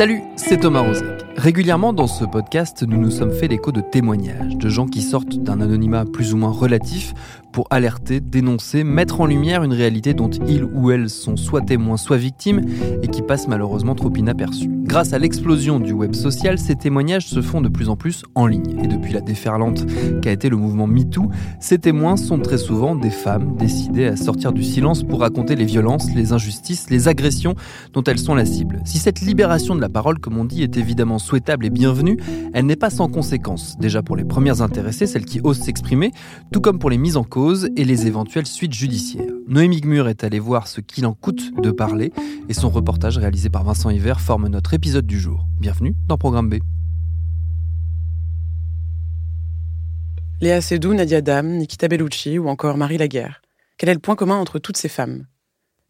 Salut, c'est Thomas Rozek. Régulièrement dans ce podcast, nous nous sommes fait l'écho de témoignages de gens qui sortent d'un anonymat plus ou moins relatif pour alerter, dénoncer, mettre en lumière une réalité dont ils ou elles sont soit témoins, soit victimes et qui passe malheureusement trop inaperçue. Grâce à l'explosion du web social, ces témoignages se font de plus en plus en ligne. Et depuis la déferlante qu'a été le mouvement MeToo, ces témoins sont très souvent des femmes décidées à sortir du silence pour raconter les violences, les injustices, les agressions dont elles sont la cible. Si cette libération de la parole, comme on dit, est évidemment souhaitable et bienvenue, elle n'est pas sans conséquences. Déjà pour les premières intéressées, celles qui osent s'exprimer, tout comme pour les mises en cause et les éventuelles suites judiciaires. Noémie Gmur est allée voir ce qu'il en coûte de parler et son reportage réalisé par Vincent Hiver forme notre épisode du jour. Bienvenue dans Programme B. Léa Seydoux, Nadia Dam, Nikita Bellucci ou encore Marie Laguerre. Quel est le point commun entre toutes ces femmes?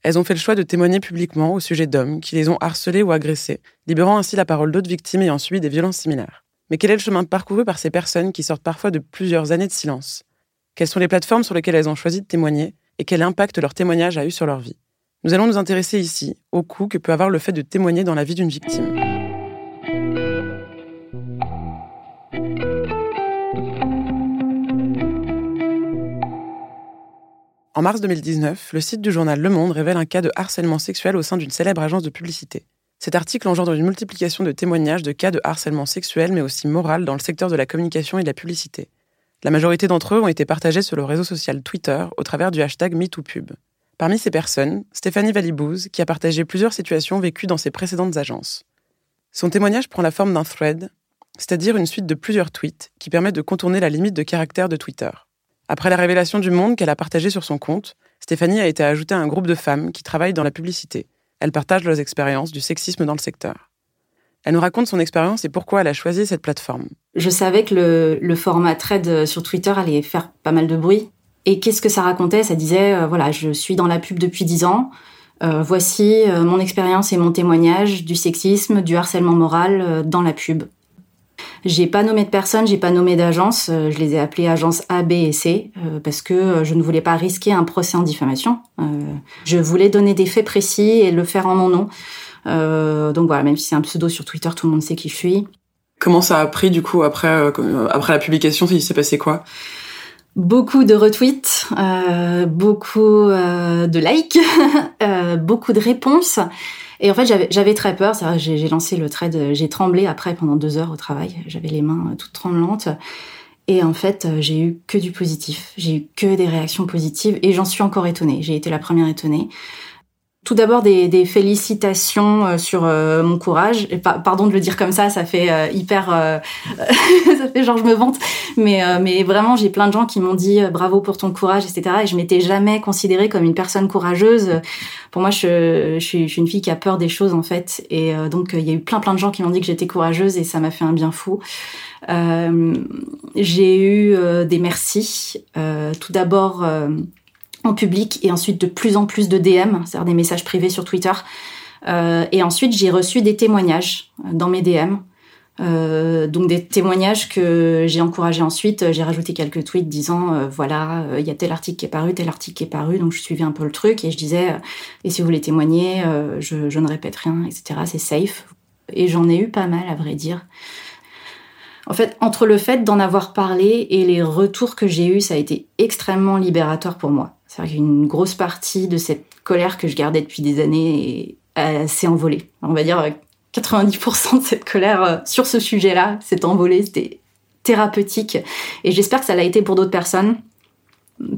Elles ont fait le choix de témoigner publiquement au sujet d'hommes qui les ont harcelées ou agressées, libérant ainsi la parole d'autres victimes ayant subi des violences similaires. Mais quel est le chemin parcouru par ces personnes qui sortent parfois de plusieurs années de silence? Quelles sont les plateformes sur lesquelles elles ont choisi de témoigner et quel impact leur témoignage a eu sur leur vie? Nous allons nous intéresser ici au coût que peut avoir le fait de témoigner dans la vie d'une victime. En mars 2019, le site du journal Le Monde révèle un cas de harcèlement sexuel au sein d'une célèbre agence de publicité. Cet article engendre une multiplication de témoignages de cas de harcèlement sexuel mais aussi moral dans le secteur de la communication et de la publicité. La majorité d'entre eux ont été partagés sur le réseau social Twitter au travers du hashtag MeTooPub. Parmi ces personnes, Stéphanie Valibouze, qui a partagé plusieurs situations vécues dans ses précédentes agences. Son témoignage prend la forme d'un thread, c'est-à-dire une suite de plusieurs tweets qui permet de contourner la limite de caractère de Twitter. Après la révélation du monde qu'elle a partagé sur son compte, Stéphanie a été ajoutée à un groupe de femmes qui travaillent dans la publicité. Elles partagent leurs expériences du sexisme dans le secteur. Elle nous raconte son expérience et pourquoi elle a choisi cette plateforme. Je savais que le, format trade sur Twitter allait faire pas mal de bruit. Et qu'est-ce que ça racontait? Ça disait, euh, voilà, je suis dans la pub depuis 10 ans. Euh, voici euh, mon expérience et mon témoignage du sexisme, du harcèlement moral dans la pub. J'ai pas nommé de personne, j'ai pas nommé d'agence. je les ai appelées agences A, B et C parce que je ne voulais pas risquer un procès en diffamation. je voulais donner des faits précis et le faire en mon nom. Euh, donc voilà, même si c'est un pseudo sur Twitter, tout le monde sait qui je suis. Comment ça a pris du coup après euh, euh, après la publication Il s'est passé quoi? Beaucoup de retweets, euh, beaucoup euh, de likes, euh, beaucoup de réponses. Et en fait, j'avais très peur. J'ai lancé le trade, j'ai tremblé après pendant deux heures au travail. J'avais les mains toutes tremblantes. Et en fait, j'ai eu que du positif. J'ai eu que des réactions positives. Et j'en suis encore étonnée. J'ai été la première étonnée. Tout d'abord des, félicitations euh, sur euh, mon courage. Pardon de le dire comme ça, ça fait euh, hyper, ça fait genre je me vante. Mais mais vraiment j'ai plein de gens qui m'ont dit bravo pour ton courage, etc. Et je m'étais jamais considérée comme une personne courageuse. Pour moi, je, je, suis, une fille qui a peur des choses en fait. Et donc il y a eu plein plein de gens qui m'ont dit que j'étais courageuse et ça m'a fait un bien fou. j'ai eu des merci. tout d'abord en public et ensuite de plus en plus de DM, c'est-à-dire des messages privés sur Twitter. Euh, et ensuite, j'ai reçu des témoignages euh, dans mes DM. Euh, donc des témoignages que j'ai encouragés ensuite. J'ai rajouté quelques tweets disant euh, voilà, il y a tel article qui est paru, tel article qui est paru. Donc je suivais un peu le truc et je disais et si vous voulez témoigner, je, je, ne répète rien, etc. C'est safe. Et j'en ai eu pas mal à vrai dire. En fait, entre le fait d'en avoir parlé et les retours que j'ai eus, ça a été extrêmement libérateur pour moi. C'est vrai qu'une grosse partie de cette colère que je gardais depuis des années s'est envolée. On va dire 90% de cette colère euh, sur ce sujet-là s'est envolée. C'était thérapeutique. Et j'espère que ça l'a été pour d'autres personnes.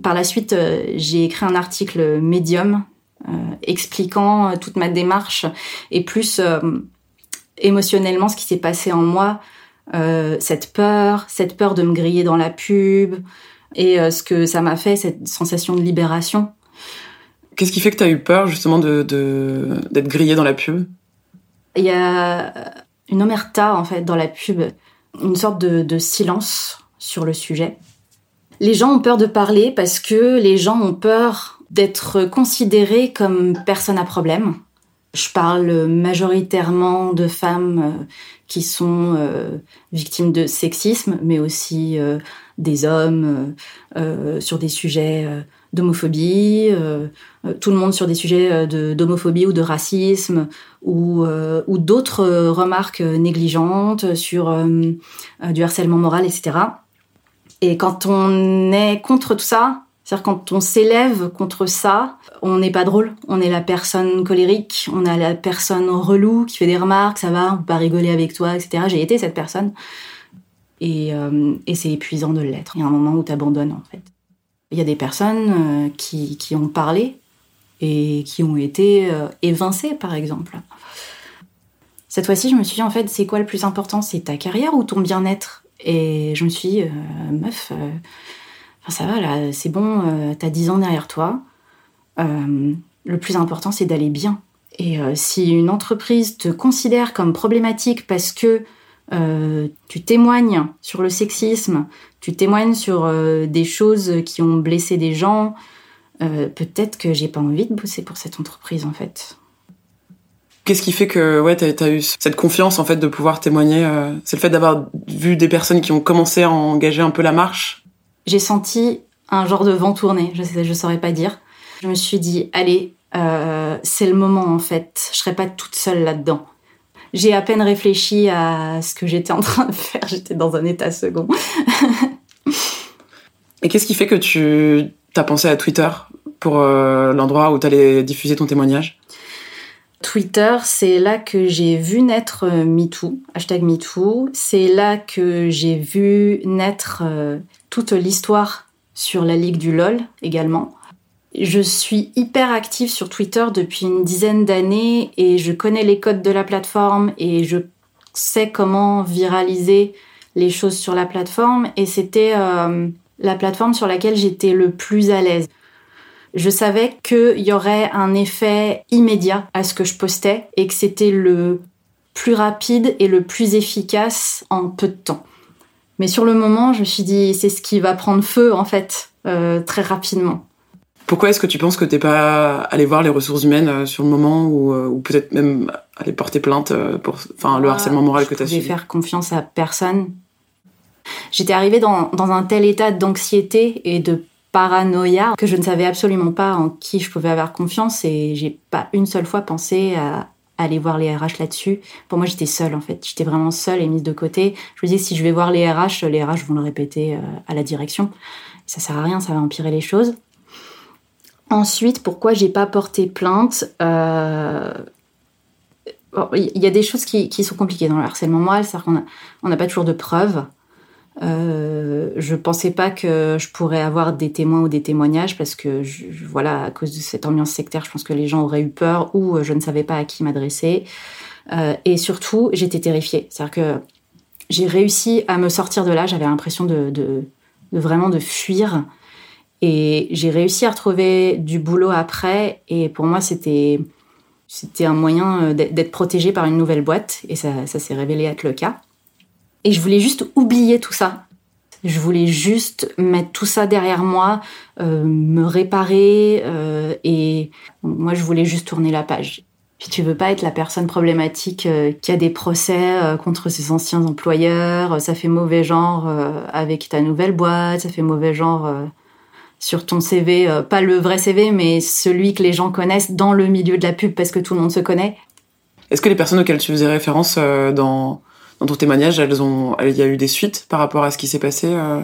Par la suite, euh, j'ai écrit un article médium euh, expliquant toute ma démarche et plus émotionnellement ce qui s'est passé en moi, euh, cette peur, cette peur de me griller dans la pub, et euh, ce que ça m'a fait, cette sensation de libération. Qu'est-ce qui fait que tu as eu peur justement de, d'être grillée dans la pub? Il y a une omerta en fait dans la pub, une sorte de, de silence sur le sujet. Les gens ont peur de parler parce que les gens ont peur d'être considérés comme personnes à problème. Je parle majoritairement de femmes euh, qui sont euh, victimes de sexisme, mais aussi des hommes sur des sujets d'homophobie, tout le monde sur des sujets d'homophobie ou de racisme, ou, ou d'autres remarques négligentes sur du harcèlement moral, etc. Et quand on est contre tout ça, c'est-à-dire quand on s'élève contre ça, on n'est pas drôle. On est la personne colérique, on a la personne relou qui fait des remarques, ça va, on peut pas rigoler avec toi, etc. J'ai été cette personne. Et, euh, et c'est épuisant de l'être. Il y a un moment où tu abandonnes en fait. Il y a des personnes euh, qui, ont parlé et qui ont été euh, évincées par exemple. Cette fois-ci, je me suis dit en fait, c'est quoi le plus important? C'est ta carrière ou ton bien-être? Et je me suis dit, meuf ça va là, c'est bon, euh, t'as 10 ans derrière toi. Euh, le plus important, c'est d'aller bien. Et euh, si une entreprise te considère comme problématique parce que tu témoignes sur le sexisme, tu témoignes sur des choses qui ont blessé des gens, peut-être que j'ai pas envie de bosser pour cette entreprise en fait. Qu'est-ce qui fait que ouais, t'as as eu cette confiance en fait de pouvoir témoigner C'est le fait d'avoir vu des personnes qui ont commencé à engager un peu la marche? J'ai senti un genre de vent tourner, je ne je saurais pas dire. Je me suis dit, allez, euh, c'est le moment en fait, je serai pas toute seule là-dedans. J'ai à peine réfléchi à ce que j'étais en train de faire, j'étais dans un état second. Et qu'est-ce qui fait que tu as pensé à Twitter pour euh, l'endroit où tu allais diffuser ton témoignage? Twitter, c'est là que j'ai vu naître euh, MeToo, hashtag MeToo. C'est là que j'ai vu naître toute l'histoire sur la Ligue du LOL également. Je suis hyper active sur Twitter depuis une dizaine d'années et je connais les codes de la plateforme et je sais comment viraliser les choses sur la plateforme et c'était euh, la plateforme sur laquelle j'étais le plus à l'aise. Je savais qu'il y aurait un effet immédiat à ce que je postais et que c'était le plus rapide et le plus efficace en peu de temps. Mais sur le moment, je me suis dit, c'est ce qui va prendre feu, en fait, euh, très rapidement. Pourquoi est-ce que tu penses que t'es pas allé voir les ressources humaines euh, sur le moment ou, euh, ou peut-être même aller porter plainte pour enfin, le harcèlement moral que tu as subi? Je faire confiance à personne. J'étais arrivée dans, dans un tel état d'anxiété et de paranoïa que je ne savais absolument pas en qui je pouvais avoir confiance et j'ai pas une seule fois pensé à, aller voir les RH là-dessus. Pour moi, j'étais seule en fait. J'étais vraiment seule et mise de côté. Je me disais, si je vais voir les RH, les RH vont le répéter euh, à la direction. Ça sert à rien, ça va empirer les choses. Ensuite, pourquoi j'ai pas porté plainte euh, Il y a des choses qui, sont compliquées dans le harcèlement moral, c'est-à-dire qu'on n'a pas toujours de preuves. Euh, je pensais pas que je pourrais avoir des témoins ou des témoignages parce que voilà à cause de cette ambiance sectaire je pense que les gens auraient eu peur ou euh, je ne savais pas à qui m'adresser. Euh, et surtout j'étais terrifiée. C'est à dire que j'ai réussi à me sortir de là j'avais l'impression de, de, vraiment de fuir et j'ai réussi à retrouver du boulot après. Et pour moi c'était c'était un moyen euh, d'être protégée par une nouvelle boîte. Et ça, ça s'est révélé être le cas. Et je voulais juste oublier tout ça. Je voulais juste mettre tout ça derrière moi, euh, me réparer euh, et moi je voulais juste tourner la page. Puis tu veux pas être la personne problématique qui a des procès contre ses anciens employeurs, ça fait mauvais genre avec ta nouvelle boîte, ça fait mauvais genre sur ton CV, pas le vrai CV mais celui que les gens connaissent dans le milieu de la pub parce que tout le monde se connaît. Est-ce que les personnes auxquelles tu faisais référence dans dans ton témoignage, elles ont, il y a eu des suites par rapport à ce qui s'est passé euh?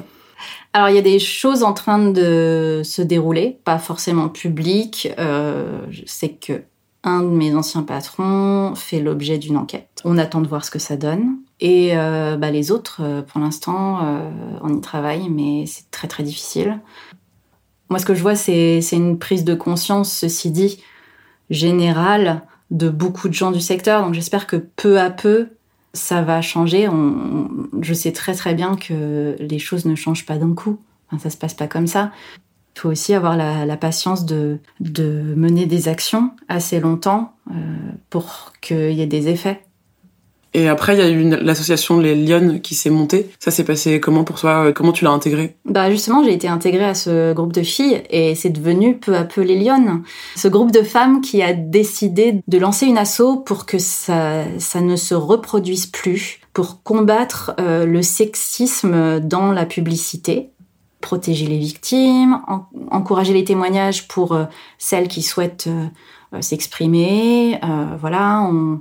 Alors, il y a des choses en train de se dérouler, pas forcément publiques. Euh, je sais que un de mes anciens patrons fait l'objet d'une enquête. On attend de voir ce que ça donne. Et euh, bah, les autres, pour l'instant, on y travaille, mais c'est très très difficile. Moi, ce que je vois, c'est une prise de conscience, ceci dit, générale, de beaucoup de gens du secteur. Donc j'espère que peu à peu, ça va changer. je sais très très bien que les choses ne changent pas d'un coup. Enfin, ça se passe pas comme ça. Il faut aussi avoir la, patience de, de, mener des actions assez longtemps euh, pour qu'il y ait des effets. Et après, il y a eu l'association Les Lyonnes qui s'est montée. Ça s'est passé comment pour toi? Comment tu l'as intégrée? Bah justement, j'ai été intégrée à ce groupe de filles et c'est devenu peu à peu Les Lyonnes. Ce groupe de femmes qui a décidé de lancer une asso pour que ça, ça ne se reproduise plus, pour combattre euh, le sexisme dans la publicité protéger les victimes, encourager les témoignages pour euh, celles qui souhaitent euh, s'exprimer, voilà, on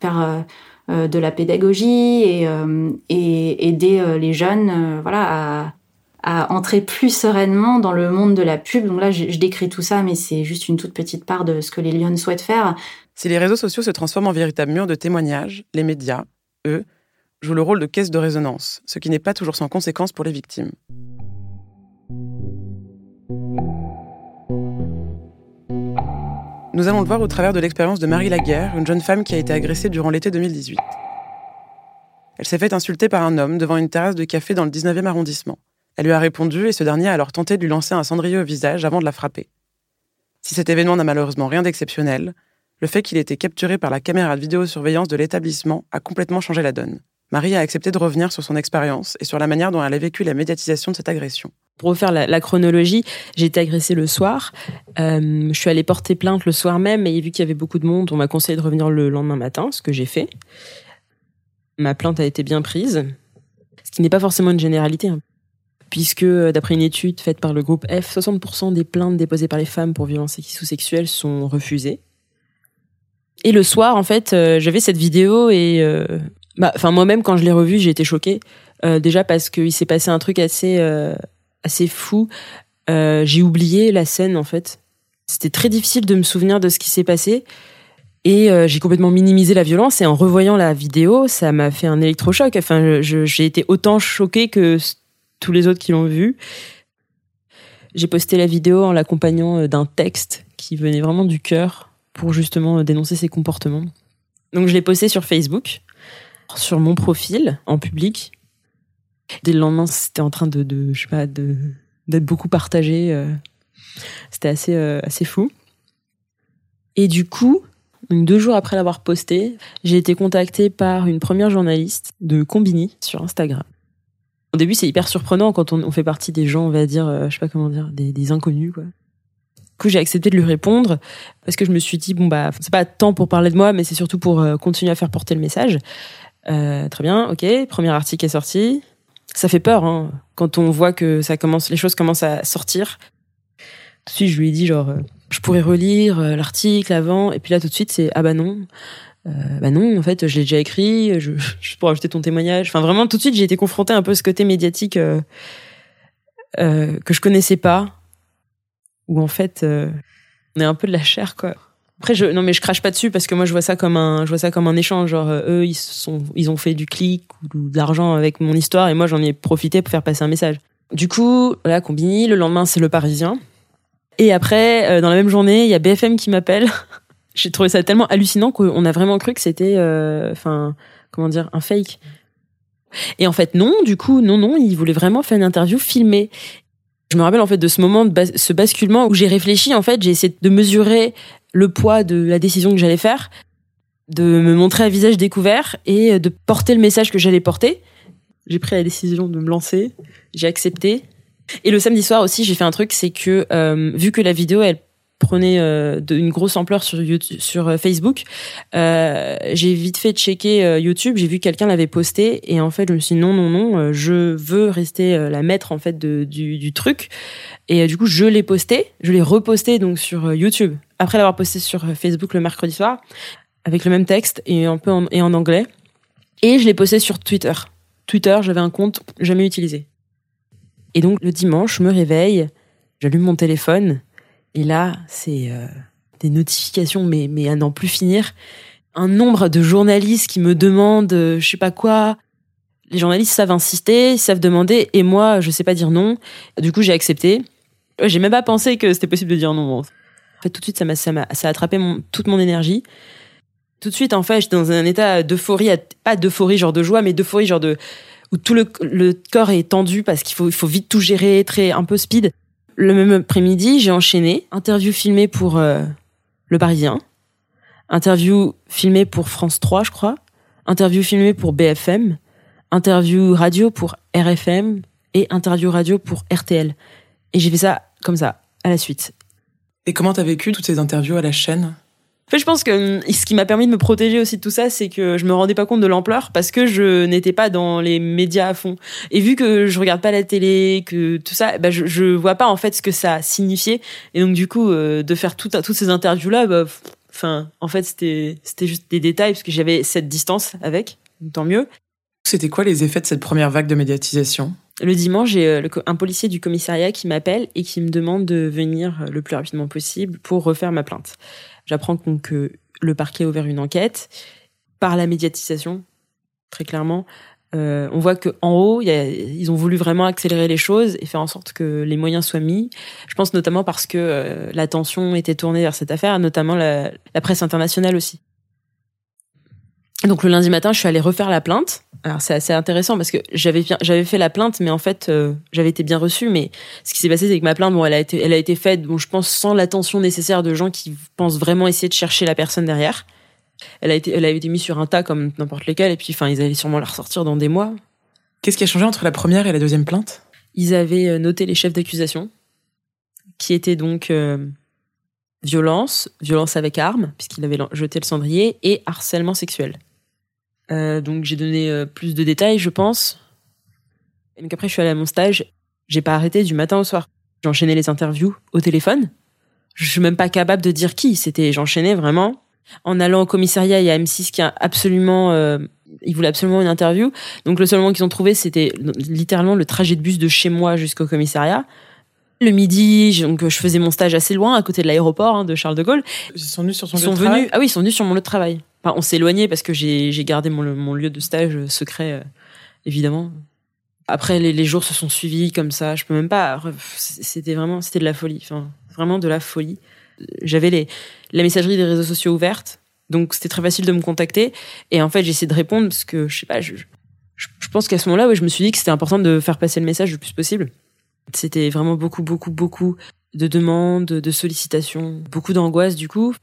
faire euh, de la pédagogie et, euh, aider euh, les jeunes voilà, à, entrer plus sereinement dans le monde de la pub. Donc là, je, décris tout ça, mais c'est juste une toute petite part de ce que les Lyonnes souhaitent faire. Si les réseaux sociaux se transforment en véritable mur de témoignages, les médias, eux, jouent le rôle de caisse de résonance, ce qui n'est pas toujours sans conséquence pour les victimes. Nous allons le voir au travers de l'expérience de Marie Laguerre, une jeune femme qui a été agressée durant l'été 2018. Elle s'est fait insulter par un homme devant une terrasse de café dans le 19e arrondissement. Elle lui a répondu et ce dernier a alors tenté de lui lancer un cendrier au visage avant de la frapper. Si cet événement n'a malheureusement rien d'exceptionnel, le fait qu'il ait été capturé par la caméra de vidéosurveillance de l'établissement a complètement changé la donne. Marie a accepté de revenir sur son expérience et sur la manière dont elle a vécu la médiatisation de cette agression. Pour refaire la, chronologie, j'ai été agressée le soir. Euh, je suis allée porter plainte le soir même et vu qu'il y avait beaucoup de monde, on m'a conseillé de revenir le lendemain matin, ce que j'ai fait. Ma plainte a été bien prise, ce qui n'est pas forcément une généralité, hein. puisque d'après une étude faite par le groupe F, 60% des plaintes déposées par les femmes pour violences sexuelles sont refusées. Et le soir, en fait, euh, j'avais cette vidéo et, euh, bah, enfin moi-même quand je l'ai revue, j'ai été choquée. déjà parce qu'il s'est passé un truc assez assez fou. Euh, j'ai oublié la scène en fait. C'était très difficile de me souvenir de ce qui s'est passé. Et euh, j'ai complètement minimisé la violence. Et en revoyant la vidéo, ça m'a fait un électrochoc. Enfin, j'ai été autant choquée que tous les autres qui l'ont vu. J'ai posté la vidéo en l'accompagnant euh, d'un texte qui venait vraiment du cœur pour justement dénoncer ses comportements. Donc je l'ai posté sur Facebook, sur mon profil en public. Dès le lendemain, c'était en train de, je sais pas, de d'être beaucoup partagé. Euh. c'était assez euh, assez fou. Et du coup, deux jours après l'avoir posté, j'ai été contactée par une première journaliste de Combini sur Instagram. Au début, c'est hyper surprenant quand on, fait partie des gens, on va dire, euh, je sais pas comment dire, des, des inconnus, quoi. Du coup, j'ai accepté de lui répondre parce que je me suis dit bon bah c'est pas tant pour parler de moi, mais c'est surtout pour continuer à faire porter le message. très bien, ok. Premier article est sorti ça fait peur hein, quand on voit que ça commence, les choses commencent à sortir. Tout de suite, je lui ai dit genre, euh, je pourrais relire euh, l'article avant, et puis là tout de suite c'est ah bah non, euh, bah non, en fait je l'ai déjà écrit, je, je pour ajouter ton témoignage. Enfin vraiment tout de suite j'ai été confrontée un peu à ce côté médiatique que je connaissais pas, où en fait on est un peu de la chair quoi. Après, je, non, mais je crache pas dessus parce que moi, je vois ça comme un, je vois ça comme un échange. Genre, euh, eux, ils sont, ils ont fait du clic ou de l'argent avec mon histoire et moi, j'en ai profité pour faire passer un message. Du coup, là, Combini, le lendemain, c'est le Parisien. Et après, euh, dans la même journée, il y a BFM qui m'appelle. J'ai trouvé ça tellement hallucinant qu'on a vraiment cru que c'était, euh, enfin, comment dire, un fake. Et en fait, non, du coup, non, non, ils voulaient vraiment faire une interview filmée. Je me rappelle en fait de ce moment, de ce basculement où j'ai réfléchi. En fait, j'ai essayé de mesurer le poids de la décision que j'allais faire, de me montrer à visage découvert et de porter le message que j'allais porter. J'ai pris la décision de me lancer, j'ai accepté. Et le samedi soir aussi, j'ai fait un truc, c'est que euh, vu que la vidéo, elle prenait euh, une grosse ampleur sur YouTube, sur euh, Facebook, euh, j'ai vite fait checker YouTube, j'ai vu quelqu'un l'avait posté et en fait je me suis dit non non non, je veux rester la maître en fait du, truc. Et du coup je l'ai posté, je l'ai reposté donc sur YouTube. Après l'avoir posté sur Facebook le mercredi soir avec le même texte et un peu et en anglais. Et je l'ai posté sur Twitter. Twitter, j'avais un compte jamais utilisé. Et donc le dimanche, je me réveille, j'allume mon téléphone et là, c'est euh, des notifications, mais, mais à n'en plus finir. Un nombre de journalistes qui me demandent euh, je sais pas quoi. Les journalistes savent insister, ils savent demander, et moi, je sais pas dire non. Du coup, j'ai accepté. J'ai même pas pensé que c'était possible de dire non. En fait, tout de suite, ça m'a, ça m'a, ça a attrapé toute mon énergie. Tout de suite, en fait, j'étais dans un état d'euphorie, pas d'euphorie genre de joie, mais d'euphorie genre de où tout le, le corps est tendu parce qu'il faut, il faut vite tout gérer, très un peu speed. Le même après-midi, j'ai enchaîné. Interview filmée pour euh, Le Parisien, interview filmée pour France 3, je crois, interview filmée pour BFM, interview radio pour RFM et interview radio pour RTL. Et j'ai fait ça comme ça, à la suite. Et comment t'as vécu toutes ces interviews à la chaîne? En fait, je pense que hum, ce qui m'a permis de me protéger aussi de tout ça, c'est que je me rendais pas compte de l'ampleur parce que je n'étais pas dans les médias à fond. Et vu que je regarde pas la télé, que tout ça, bah, je, je vois pas en fait ce que ça signifiait. Et donc du coup, euh, de faire tout, toutes ces interviews là, bah, enfin, en fait, c'était c'était juste des détails parce que j'avais cette distance avec, tant mieux. C'était quoi les effets de cette première vague de médiatisation? Le dimanche, j'ai euh, un policier du commissariat qui m'appelle et qui me demande de venir euh, le plus rapidement possible pour refaire ma plainte. J'apprends que le parquet a ouvert une enquête par la médiatisation, très clairement. Euh, on voit que en haut, ils ont voulu vraiment accélérer les choses et faire en sorte que les moyens soient mis. Je pense notamment parce que euh, l'attention était tournée vers cette affaire, notamment la presse internationale aussi. Donc le lundi matin, je suis allée refaire la plainte. Alors c'est assez intéressant parce que j'avais j'avais fait la plainte, mais en fait euh, j'avais été bien reçue. Mais ce qui s'est passé, c'est que ma plainte, bon, elle a été, elle a été faite, bon, je pense sans l'attention nécessaire de gens qui pensent vraiment essayer de chercher la personne derrière. Elle a été, elle a été mise sur un tas comme n'importe lequel, et puis enfin ils allaient sûrement la ressortir dans des mois. Qu'est-ce qui a changé entre la première et la deuxième plainte? Ils avaient euh, noté les chefs d'accusation, qui étaient donc euh, violence, violence avec arme, puisqu'il avait jeté le cendrier, et harcèlement sexuel. Euh, donc j'ai donné euh, plus de détails, je pense. Et donc après, je suis allée à mon stage. J'ai pas arrêté du matin au soir. J'enchaînais les interviews au téléphone. Je suis même pas capable de dire qui. C'était, j'enchaînais vraiment. En allant au commissariat, il y a M6 qui a absolument, euh, il voulait absolument une interview. Donc le seul moment qu'ils ont trouvé, c'était littéralement le trajet de bus de chez moi jusqu'au commissariat. Le midi, donc je faisais mon stage assez loin, à côté de l'aéroport hein, de Charles de Gaulle. Ils sont venus sur son Ils lieu de travail venus. Ah oui, ils sont venus sur mon lieu de travail. Enfin, on s'est éloigné parce que j'ai gardé mon, mon lieu de stage euh, secret, euh, évidemment. Après, les, les jours se sont suivis comme ça. Je peux même pas. C'était vraiment, c'était de la folie. Enfin, vraiment de la folie. J'avais les la messagerie des réseaux sociaux ouverte, donc c'était très facile de me contacter. Et en fait, j'ai essayé de répondre parce que je sais pas. Je, je, je pense qu'à ce moment-là, ouais, je me suis dit que c'était important de faire passer le message le plus possible. C'était vraiment beaucoup, beaucoup, beaucoup de demandes, de sollicitations, beaucoup d'angoisse du coup.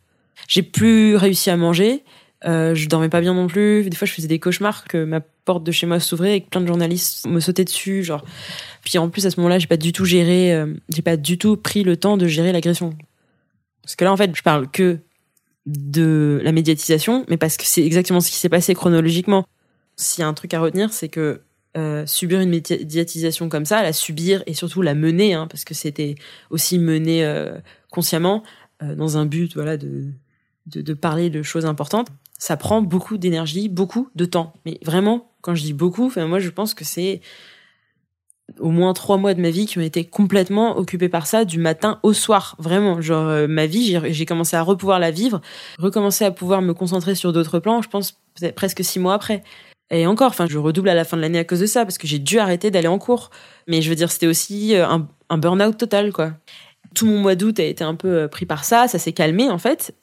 J'ai plus réussi à manger. Euh, je dormais pas bien non plus. Des fois, je faisais des cauchemars que ma porte de chez moi s'ouvrait et que plein de journalistes me sautaient dessus. Genre. Puis en plus, à ce moment-là, j'ai pas du tout géré, euh, j'ai pas du tout pris le temps de gérer l'agression. Parce que là, en fait, je parle que de la médiatisation, mais parce que c'est exactement ce qui s'est passé chronologiquement. S'il y a un truc à retenir, c'est que euh, subir une médiatisation comme ça, la subir et surtout la mener, hein, parce que c'était aussi mené euh, consciemment euh, dans un but, voilà, de, de, de parler de choses importantes. Ça prend beaucoup d'énergie, beaucoup de temps. Mais vraiment, quand je dis beaucoup, moi je pense que c'est au moins trois mois de ma vie qui ont été complètement occupés par ça du matin au soir vraiment genre ma vie j'ai- commencé à repouvoir la vivre recommencer à pouvoir me concentrer sur d'autres plans je pense presque six mois après et encore enfin je redouble à la fin de l'année à cause de ça parce que j'ai dû arrêter d'aller en cours mais je veux dire c'était aussi euh, un, un burn-out total quoi tout mon mois d'août a été un peu euh, pris par ça ça s'est calmé en fait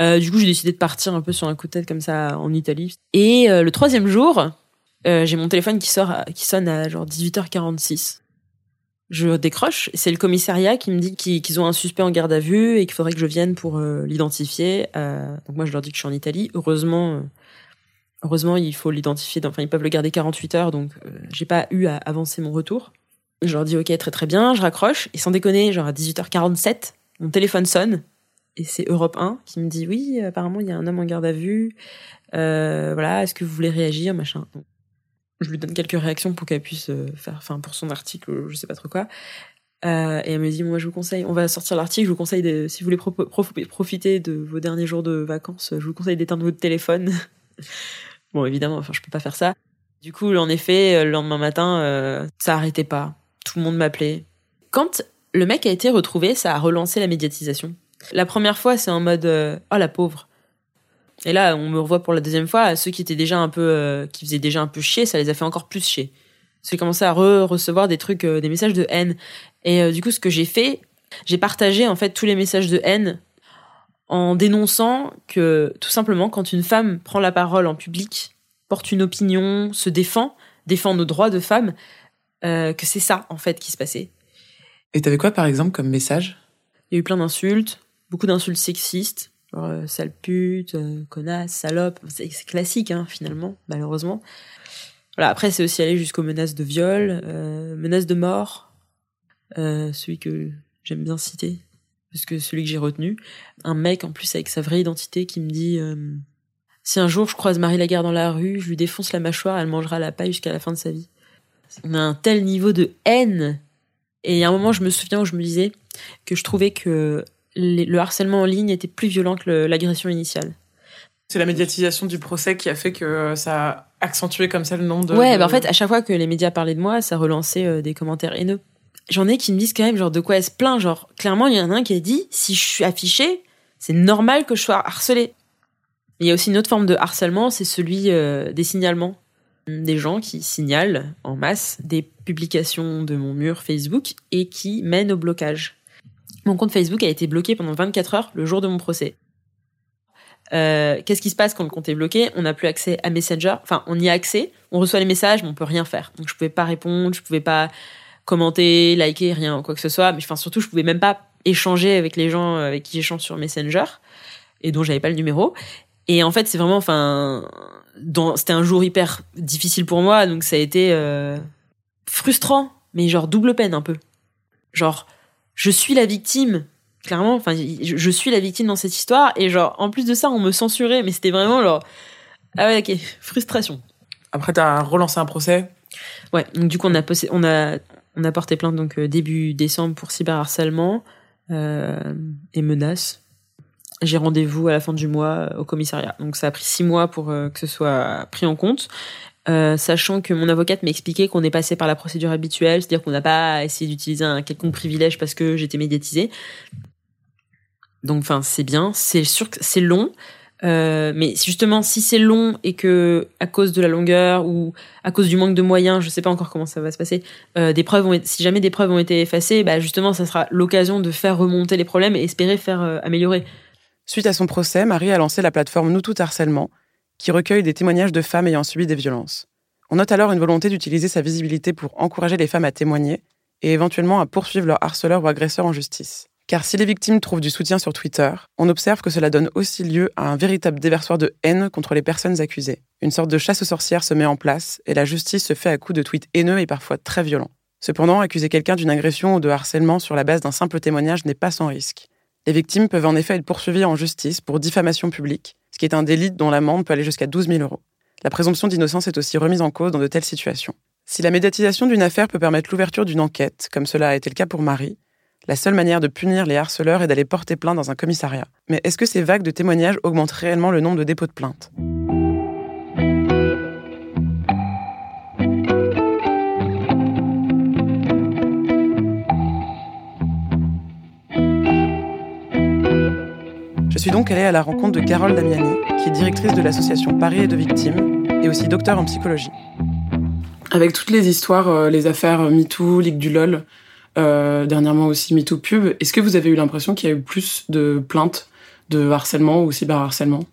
euh, du coup j'ai décidé de partir un peu sur un coup de tête comme ça en Italie et le troisième jour j'ai mon téléphone qui sort, qui sonne à genre 18h46. Je décroche, c'est le commissariat qui me dit qu'ils ont un suspect en garde à vue et qu'il faudrait que je vienne pour l'identifier. Donc moi je leur dis que je suis en Italie. Heureusement, heureusement il faut l'identifier. Enfin ils peuvent le garder 48 heures, donc euh, j'ai pas eu à avancer mon retour. Je leur dis ok très très bien, je raccroche et sans déconner genre à 18h47 mon téléphone sonne et c'est Europe 1 qui me dit oui apparemment il y a un homme en garde à vue. Euh, voilà est-ce que vous voulez réagir machin. Je lui donne quelques réactions pour qu'elle puisse euh, faire, enfin pour son article, je sais pas trop quoi. Euh, et elle me dit, moi je vous conseille, on va sortir l'article, je vous conseille si vous voulez pro- prof- profiter de vos derniers jours de vacances, je vous conseille d'éteindre votre téléphone. Bon, évidemment, enfin je peux pas faire ça. Du coup, en effet, euh, le lendemain matin, euh, ça arrêtait pas. Tout le monde m'appelait. Quand le mec a été retrouvé, ça a relancé la médiatisation. La première fois, c'est en mode, euh, oh la pauvre. Et là, on me revoit pour la deuxième fois. Ceux qui étaient déjà un peu, qui faisaient déjà un peu chier, ça les a fait encore plus chier. J'ai commencé à re- recevoir des trucs, des messages de haine. Et du coup, ce que j'ai fait, J'ai partagé en fait tous les messages de haine en dénonçant que tout simplement quand une femme prend la parole en public, porte une opinion, se défend, défend nos droits de femme, euh, que c'est ça en fait qui se passait. Et t'avais quoi par exemple comme message? Il y a eu plein d'insultes, beaucoup d'insultes sexistes, genre euh, sale pute, euh, connasse, salope, c'est classique hein, finalement, malheureusement. Voilà, après c'est aussi allé jusqu'aux menaces de viol, menaces de mort, celui que j'aime bien citer, parce que celui que j'ai retenu, un mec en plus avec sa vraie identité qui me dit si un jour je croise Marie Lagarde dans la rue, je lui défonce la mâchoire, elle mangera la paille jusqu'à la fin de sa vie. On a un tel niveau de haine. Et il y a un moment, je me souviens où je me disais que je trouvais que le harcèlement en ligne était plus violent que l'agression initiale. C'est la médiatisation du procès qui a fait que ça a accentué comme ça le nombre de... Ouais, bah en fait, à chaque fois que les médias parlaient de moi, ça relançait euh, des commentaires haineux. J'en ai qui me disent quand même, genre, de quoi est-ce plein Genre, clairement, il y en a un qui a dit, si je suis affichée, c'est normal que je sois harcelée. Il y a aussi une autre forme de harcèlement, c'est celui euh, des signalements. Des gens qui signalent en masse des publications de mon mur Facebook et qui mènent au blocage. Mon compte Facebook a été bloqué pendant 24 heures le jour de mon procès. Euh, Qu'est-ce qui se passe quand le compte est bloqué? On n'a plus accès à Messenger. Enfin, on y a accès, on reçoit les messages, mais on peut rien faire. Donc je pouvais pas répondre, je pouvais pas commenter, liker, rien, quoi que ce soit. Mais enfin, surtout, je pouvais même pas échanger avec les gens avec qui j'échange sur Messenger et dont j'avais pas le numéro. Et en fait, c'est vraiment, enfin, c'était un jour hyper difficile pour moi, donc ça a été euh, frustrant, mais genre double peine un peu. Genre, je suis la victime, clairement. Enfin, je, suis la victime dans cette histoire, et genre, en plus de ça, on me censurait, mais c'était vraiment genre, ah ouais, ok, frustration. Après, t'as relancé un procès. Ouais, donc du coup, on a, on a, on a porté plainte donc euh, début décembre pour cyberharcèlement euh, et menaces j'ai rendez-vous à la fin du mois euh, au commissariat. Donc ça a pris six mois pour que ce soit pris en compte. Sachant que mon avocate m'a expliqué qu'on est passé par la procédure habituelle, c'est-à-dire qu'on n'a pas essayé d'utiliser un quelconque privilège parce que j'étais médiatisée. Donc, enfin, c'est bien. C'est sûr que c'est long, euh, mais justement, si c'est long et que à cause de la longueur ou à cause du manque de moyens, je sais pas encore comment ça va se passer, euh, des preuves ont, si jamais des preuves ont été effacées, bah justement, ça sera l'occasion de faire remonter les problèmes et espérer faire améliorer. Suite à son procès, Marie a lancé la plateforme Nous Tout Harcèlement, qui recueille des témoignages de femmes ayant subi des violences. On note alors une volonté d'utiliser sa visibilité pour encourager les femmes à témoigner et éventuellement à poursuivre leur harceleur ou agresseur en justice. Car si les victimes trouvent du soutien sur Twitter, on observe que cela donne aussi lieu à un véritable déversoir de haine contre les personnes accusées. Une sorte de chasse aux sorcières se met en place et la justice se fait à coups de tweets haineux et parfois très violents. Cependant, accuser quelqu'un d'une agression ou de harcèlement sur la base d'un simple témoignage n'est pas sans risque. Les victimes peuvent en effet être poursuivies en justice pour diffamation publique, ce qui est un délit dont l'amende peut aller jusqu'à 12 000 euros. La présomption d'innocence est aussi remise en cause dans de telles situations. Si la médiatisation d'une affaire peut permettre l'ouverture d'une enquête, comme cela a été le cas pour Marie, la seule manière de punir les harceleurs est d'aller porter plainte dans un commissariat. Mais est-ce que ces vagues de témoignages augmentent réellement le nombre de dépôts de plaintes? Je suis donc allée à la rencontre de Carole Damiani, qui est directrice de l'association Paris et de victimes, et aussi docteur en psychologie. Avec toutes les histoires, euh, les affaires MeToo, Ligue du LOL, euh, dernièrement aussi MeToo Pub, est-ce que vous avez eu l'impression qu'il y a eu plus de plaintes de harcèlement ou cyberharcèlement?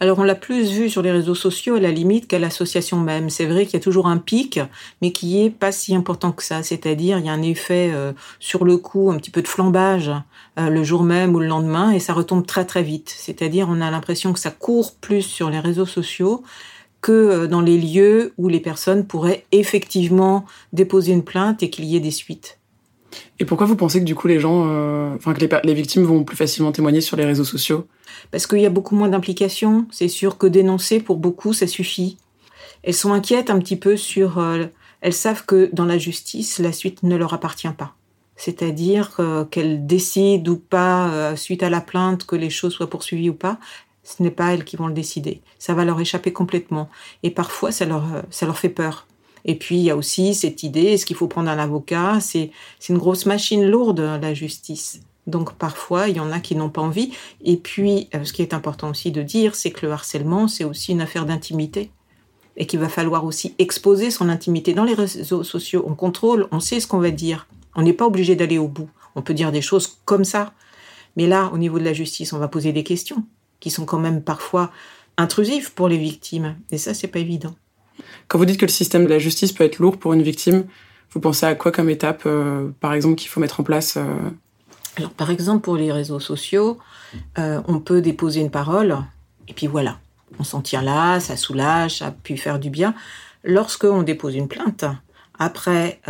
Alors on l'a plus vu sur les réseaux sociaux à la limite qu'à l'association même. C'est vrai qu'il y a toujours un pic, mais qui est pas si important que ça. C'est-à-dire il y a un effet euh, sur le coup, un petit peu de flambage euh, le jour même ou le lendemain, et ça retombe très très vite. C'est-à-dire on a l'impression que ça court plus sur les réseaux sociaux que euh, dans les lieux où les personnes pourraient effectivement déposer une plainte et qu'il y ait des suites. Et pourquoi vous pensez que du coup les gens, enfin que les victimes vont plus facilement témoigner sur les réseaux sociaux? Parce qu'il y a beaucoup moins d'implications. C'est sûr que dénoncer pour beaucoup, ça suffit. Elles sont inquiètes un petit peu sur... Euh, elles savent que dans la justice, la suite ne leur appartient pas. C'est-à-dire euh, qu'elles décident ou pas, euh, suite à la plainte, que les choses soient poursuivies ou pas, ce n'est pas elles qui vont le décider. Ça va leur échapper complètement. Et parfois, ça leur, ça leur fait peur. Et puis, il y a aussi cette idée, est-ce qu'il faut prendre un avocat? C'est une grosse machine lourde, la justice. Donc parfois, il y en a qui n'ont pas envie. Et puis, euh, ce qui est important aussi de dire, c'est que le harcèlement, c'est aussi une affaire d'intimité. Et qu'il va falloir aussi exposer son intimité. Dans les réseaux sociaux, on contrôle, on sait ce qu'on va dire. On n'est pas obligé d'aller au bout. On peut dire des choses comme ça. Mais là, au niveau de la justice, on va poser des questions qui sont quand même parfois intrusives pour les victimes. Et ça, c'est pas évident. Quand vous dites que le système de la justice peut être lourd pour une victime, vous pensez à quoi comme étape, euh, par exemple, qu'il faut mettre en place euh Alors, par exemple, pour les réseaux sociaux, euh, on peut déposer une parole, et puis voilà, on s'en tient là, ça soulage, ça pu faire du bien. Lorsque on dépose une plainte, après,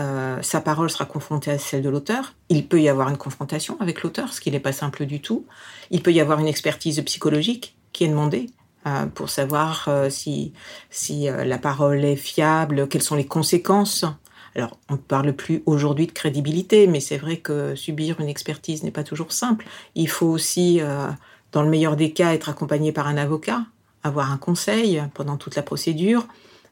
sa parole sera confrontée à celle de l'auteur. Il peut y avoir une confrontation avec l'auteur, ce qui n'est pas simple du tout. Il peut y avoir une expertise psychologique qui est demandée. Euh, pour savoir euh, si, si euh, la parole est fiable, quelles sont les conséquences. Alors, on ne parle plus aujourd'hui de crédibilité, mais c'est vrai que subir une expertise n'est pas toujours simple. Il faut aussi, dans le meilleur des cas, être accompagné par un avocat, avoir un conseil pendant toute la procédure.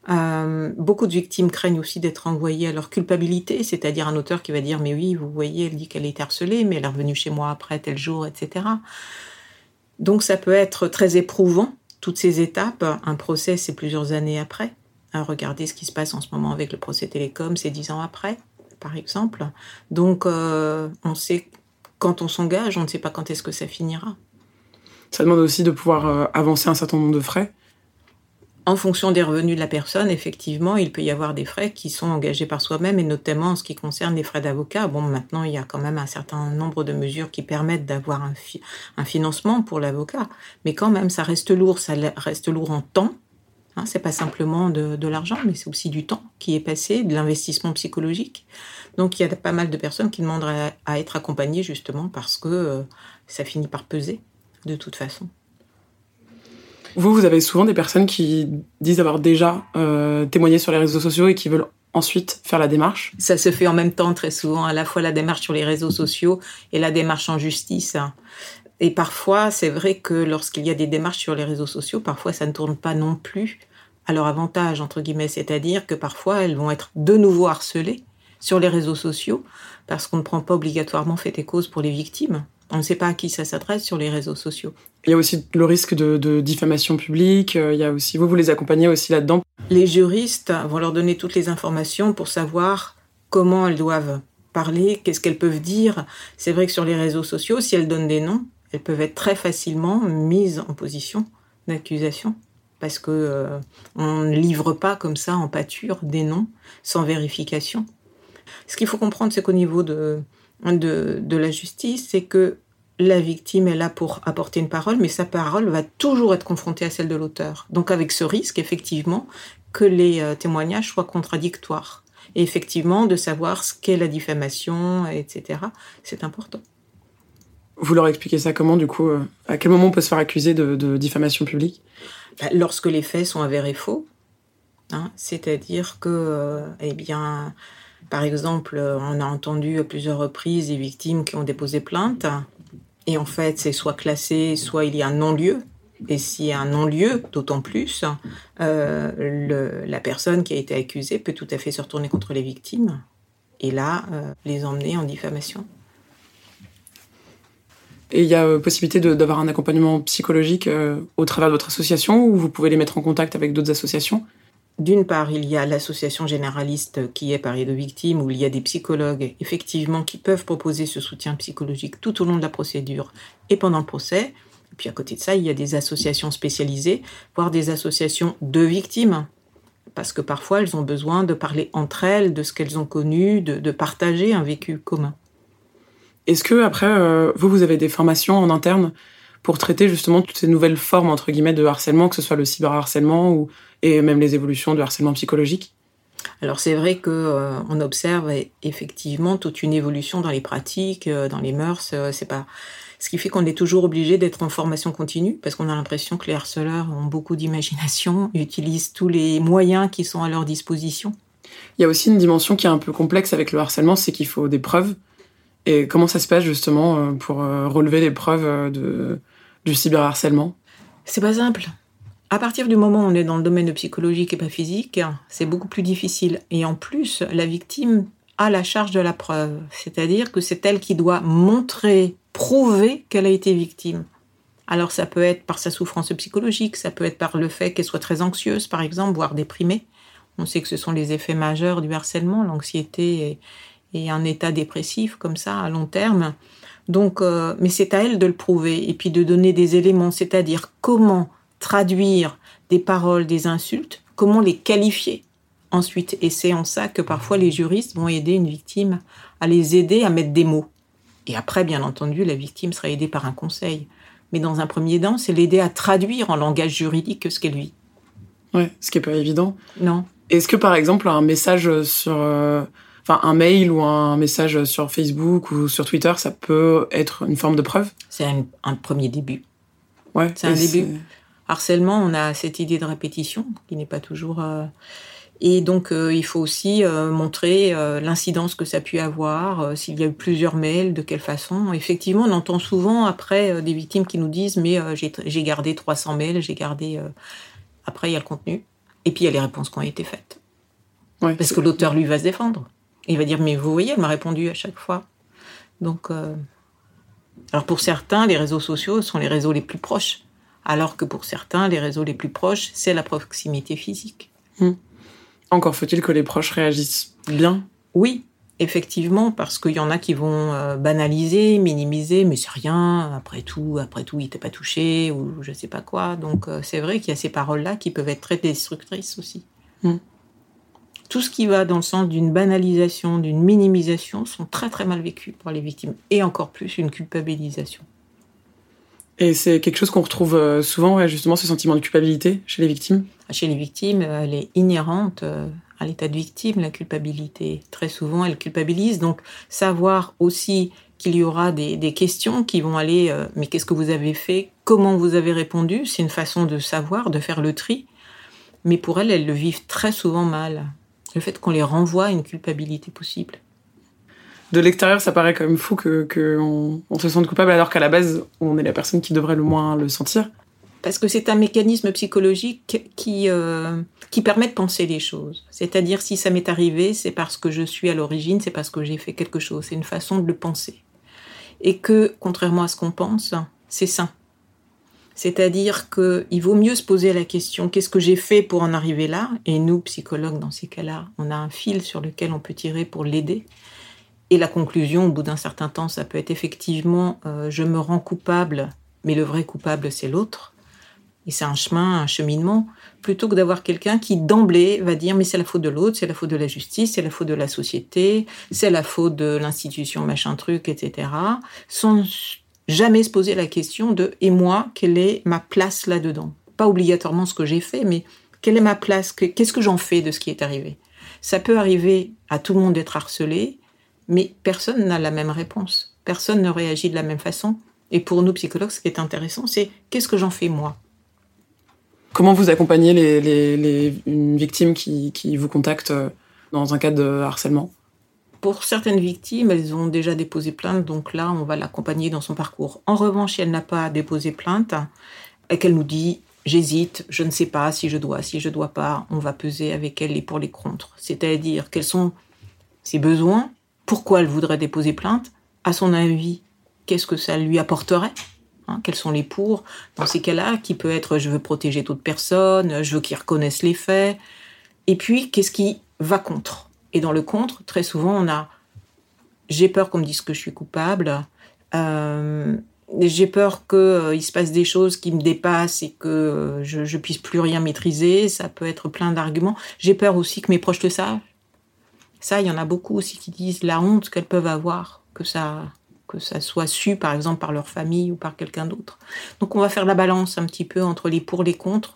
beaucoup de victimes craignent aussi d'être envoyées à leur culpabilité, c'est-à-dire un auteur qui va dire mais oui, vous voyez, elle dit qu'elle est harcelée, mais elle est revenue chez moi après tel jour, etc. Donc ça peut être très éprouvant toutes ces étapes, un procès, c'est plusieurs années après. Hein, regardez ce qui se passe en ce moment avec le procès Télécom, c'est dix ans après, par exemple. Donc, euh, on sait quand on s'engage, on ne sait pas quand est-ce que ça finira. Ça demande aussi de pouvoir euh, avancer un certain nombre de frais en fonction des revenus de la personne, effectivement, il peut y avoir des frais qui sont engagés par soi-même, et notamment en ce qui concerne les frais d'avocat. Bon, maintenant, il y a quand même un certain nombre de mesures qui permettent d'avoir un, financement pour l'avocat, mais quand même, ça reste lourd, ça reste lourd en temps. Hein, c'est pas simplement de, l'argent, mais c'est aussi du temps qui est passé, de l'investissement psychologique. Donc, il y a pas mal de personnes qui demandent à, être accompagnées justement parce que euh, ça finit par peser de toute façon. Vous, vous avez souvent des personnes qui disent avoir déjà euh, témoigné sur les réseaux sociaux et qui veulent ensuite faire la démarche Ça se fait en même temps très souvent, à la fois la démarche sur les réseaux sociaux et la démarche en justice. Et parfois, c'est vrai que lorsqu'il y a des démarches sur les réseaux sociaux, parfois ça ne tourne pas non plus à leur avantage, entre guillemets. C'est-à-dire que parfois, elles vont être de nouveau harcelées sur les réseaux sociaux parce qu'on ne prend pas obligatoirement fait et cause pour les victimes. On ne sait pas à qui ça s'adresse sur les réseaux sociaux. Il y a aussi le risque de, diffamation publique. Euh, il y a aussi, vous, vous les accompagnez aussi là-dedans. Les juristes vont leur donner toutes les informations pour savoir comment elles doivent parler, qu'est-ce qu'elles peuvent dire. C'est vrai que sur les réseaux sociaux, si elles donnent des noms, elles peuvent être très facilement mises en position d'accusation parce que euh, on ne livre pas comme ça en pâture des noms sans vérification. Ce qu'il faut comprendre, c'est qu'au niveau de, de, de la justice, c'est que la victime est là pour apporter une parole, mais sa parole va toujours être confrontée à celle de l'auteur. Donc avec ce risque, effectivement, que les euh, témoignages soient contradictoires. Et effectivement, de savoir ce qu'est la diffamation, etc., c'est important. Vous leur expliquez ça comment, du coup euh, À quel moment on peut se faire accuser de, diffamation publique? Bah, Lorsque les faits sont avérés faux. Hein, c'est-à-dire que, euh, eh bien, par exemple, on a entendu à plusieurs reprises des victimes qui ont déposé plainte et en fait, c'est soit classé, soit il y a un non-lieu. Et s'il y a un non-lieu, d'autant plus, euh, la personne qui a été accusée peut tout à fait se retourner contre les victimes et là, euh, les emmener en diffamation. Et il y a euh, possibilité d'avoir un accompagnement psychologique au travers de votre association ou vous pouvez les mettre en contact avec d'autres associations? D'une part, il y a l'association généraliste qui est Paris de victimes, où il y a des psychologues, effectivement, qui peuvent proposer ce soutien psychologique tout au long de la procédure et pendant le procès. Et puis à côté de ça, il y a des associations spécialisées, voire des associations de victimes, parce que parfois elles ont besoin de parler entre elles de ce qu'elles ont connu, de, partager un vécu commun. Est-ce que après, euh, vous, vous avez des formations en interne pour traiter justement toutes ces nouvelles formes entre guillemets de harcèlement, que ce soit le cyberharcèlement ou et même les évolutions du harcèlement psychologique alors c'est vrai que euh, on observe effectivement toute une évolution dans les pratiques, euh, dans les mœurs. Euh, c'est pas ce qui fait qu'on est toujours obligé d'être en formation continue parce qu'on a l'impression que les harceleurs ont beaucoup d'imagination, utilisent tous les moyens qui sont à leur disposition. Il y a aussi une dimension qui est un peu complexe avec le harcèlement, c'est qu'il faut des preuves. Et comment ça se passe justement pour relever les preuves de, du cyberharcèlement? C'est pas simple. À partir du moment où on est dans le domaine psychologique et pas physique, c'est beaucoup plus difficile. Et en plus, la victime a la charge de la preuve. C'est-à-dire que c'est elle qui doit montrer, prouver qu'elle a été victime. Alors ça peut être par sa souffrance psychologique, ça peut être par le fait qu'elle soit très anxieuse, par exemple, voire déprimée. On sait que ce sont les effets majeurs du harcèlement, l'anxiété et un état dépressif comme ça à long terme. Donc, euh, mais c'est à elle de le prouver et puis de donner des éléments, c'est-à-dire comment traduire des paroles, des insultes, comment les qualifier ensuite. Et c'est en ça que parfois les juristes vont aider une victime à les aider à mettre des mots. Et après, bien entendu, la victime sera aidée par un conseil. Mais dans un premier temps, c'est l'aider à traduire en langage juridique ce qu'elle vit. Ouais, ce qui est pas évident. Non. Est-ce que par exemple un message sur, euh, enfin un mail ou un message sur Facebook ou sur Twitter, ça peut être une forme de preuve C'est un, premier début. Ouais. C'est un début. Harcèlement, on a cette idée de répétition qui n'est pas toujours. Euh, et donc, euh, il faut aussi montrer l'incidence que ça a pu avoir, s'il y a eu plusieurs mails, de quelle façon. Effectivement, on entend souvent après des victimes qui nous disent Mais j'ai gardé 300 mails, j'ai gardé. Après, il y a le contenu. Et puis, il y a les réponses qui ont été faites. Parce que l'auteur, lui, va se défendre. Il va dire, mais vous voyez, elle m'a répondu à chaque fois. Donc, euh, alors pour certains, les réseaux sociaux sont les réseaux les plus proches. Alors que pour certains, les réseaux les plus proches, c'est la proximité physique. Hmm. Encore faut-il que les proches réagissent bien. Oui, effectivement, parce qu'il y en a qui vont euh, banaliser, minimiser, mais c'est rien, après tout, après tout, il n'était pas touché, ou je ne sais pas quoi. Donc euh, c'est vrai qu'il y a ces paroles-là qui peuvent être très destructrices aussi. Hmm. Tout ce qui va dans le sens d'une banalisation, d'une minimisation, sont très très mal vécus par les victimes, et encore plus une culpabilisation. Et c'est quelque chose qu'on retrouve euh, souvent, justement, ce sentiment de culpabilité chez les victimes? Chez les victimes, elle est inhérente à l'état de victime, la culpabilité. Très souvent, elle culpabilise. Donc, savoir aussi qu'il y aura des, questions qui vont aller euh, mais qu'est-ce que vous avez fait? Comment vous avez répondu? C'est une façon de savoir, de faire le tri. Mais pour elles, elles le vivent très souvent mal. Le fait qu'on les renvoie à une culpabilité possible. De l'extérieur, ça paraît quand même fou qu'on que on se sente coupable alors qu'à la base, on est la personne qui devrait le moins le sentir parce que c'est un mécanisme psychologique qui, euh, qui permet de penser les choses. C'est-à-dire, si ça m'est arrivé, c'est parce que je suis à l'origine, c'est parce que j'ai fait quelque chose. C'est une façon de le penser. Et que, contrairement à ce qu'on pense, c'est sain. C'est-à-dire qu'il vaut mieux se poser la question qu'est-ce que j'ai fait pour en arriver là? Et nous, psychologues, dans ces cas-là, on a un fil sur lequel on peut tirer pour l'aider. Et la conclusion, au bout d'un certain temps, ça peut être effectivement euh, je me rends coupable, mais le vrai coupable, c'est l'autre. Et c'est un chemin, un cheminement, plutôt que d'avoir quelqu'un qui d'emblée va dire mais c'est la faute de l'autre, c'est la faute de la justice, c'est la faute de la société, c'est la faute de l'institution machin truc, etc. jamais se poser la question de et moi, quelle est ma place là-dedans? Pas obligatoirement ce que j'ai fait, mais quelle est ma place? Qu'est-ce que j'en fais de ce qui est arrivé? Ça peut arriver à tout le monde d'être harcelé, mais personne n'a la même réponse. Personne ne réagit de la même façon. Et pour nous psychologues, ce qui est intéressant, c'est qu'est-ce que j'en fais moi? Comment vous accompagnez une victime qui, vous contacte euh, dans un cas de harcèlement? Pour certaines victimes, elles ont déjà déposé plainte, donc là, on va l'accompagner dans son parcours. En revanche, si elle n'a pas déposé plainte et qu'elle nous dit j'hésite, je ne sais pas si je dois, si je dois pas, on va peser avec elle les pour les contre. C'est-à-dire quels sont ses besoins, pourquoi elle voudrait déposer plainte, à son avis, qu'est-ce que ça lui apporterait Hein, quels sont les pour Dans ces cas-là, qui peut être je veux protéger toute personne, je veux qu'ils reconnaissent les faits. Et puis, qu'est-ce qui va contre? Et dans le contre, très souvent, on a j'ai peur qu'on me dise que je suis coupable. Euh, j'ai peur qu'il euh, se passe des choses qui me dépassent et que euh, je, ne puisse plus rien maîtriser. Ça peut être plein d'arguments. J'ai peur aussi que mes proches le savent. Ça, il y en a beaucoup aussi qui disent la honte qu'elles peuvent avoir, que ça, que ça soit su par exemple par leur famille ou par quelqu'un d'autre. Donc on va faire la balance un petit peu entre les pour, les contre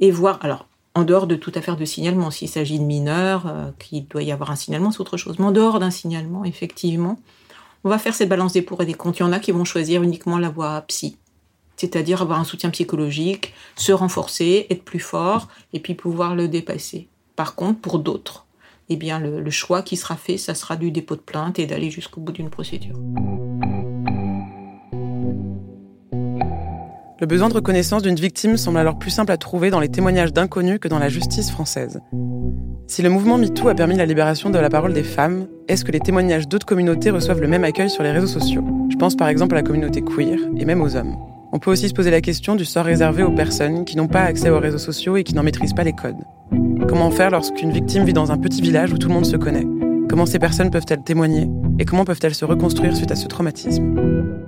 et voir, alors en dehors de toute affaire de signalement, s'il s'agit de mineurs, euh, qu'il doit y avoir un signalement, c'est autre chose, mais en dehors d'un signalement, effectivement, on va faire cette balance des pour et des contre. Il y en a qui vont choisir uniquement la voie psy, c'est-à-dire avoir un soutien psychologique, se renforcer, être plus fort et puis pouvoir le dépasser. Par contre, pour d'autres, eh bien, le, le choix qui sera fait, ça sera du dépôt de plainte et d'aller jusqu'au bout d'une procédure. Le besoin de reconnaissance d'une victime semble alors plus simple à trouver dans les témoignages d'inconnus que dans la justice française. Si le mouvement MeToo a permis la libération de la parole des femmes, est-ce que les témoignages d'autres communautés reçoivent le même accueil sur les réseaux sociaux? Je pense par exemple à la communauté queer et même aux hommes. On peut aussi se poser la question du sort réservé aux personnes qui n'ont pas accès aux réseaux sociaux et qui n'en maîtrisent pas les codes. Comment faire lorsqu'une victime vit dans un petit village où tout le monde se connaît? Comment ces personnes peuvent-elles témoigner? Et comment peuvent-elles se reconstruire suite à ce traumatisme?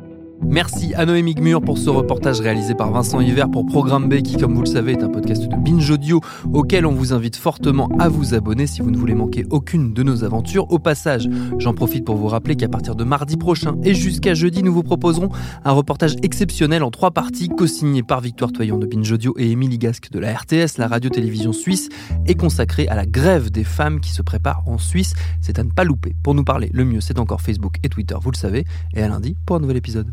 Merci à Noémie Gmur pour ce reportage réalisé par Vincent Hiver pour Programme B qui, comme vous le savez, est un podcast de Binge Audio auquel on vous invite fortement à vous abonner si vous ne voulez manquer aucune de nos aventures. Au passage, j'en profite pour vous rappeler qu'à partir de mardi prochain et jusqu'à jeudi, nous vous proposerons un reportage exceptionnel en trois parties co-signé par Victoire Toyon de Binge Audio et Émilie Gasque de la RTS, la radio-télévision suisse, et consacré à la grève des femmes qui se prépare en Suisse. C'est à ne pas louper. Pour nous parler, le mieux c'est encore Facebook et Twitter, vous le savez, et à lundi pour un nouvel épisode.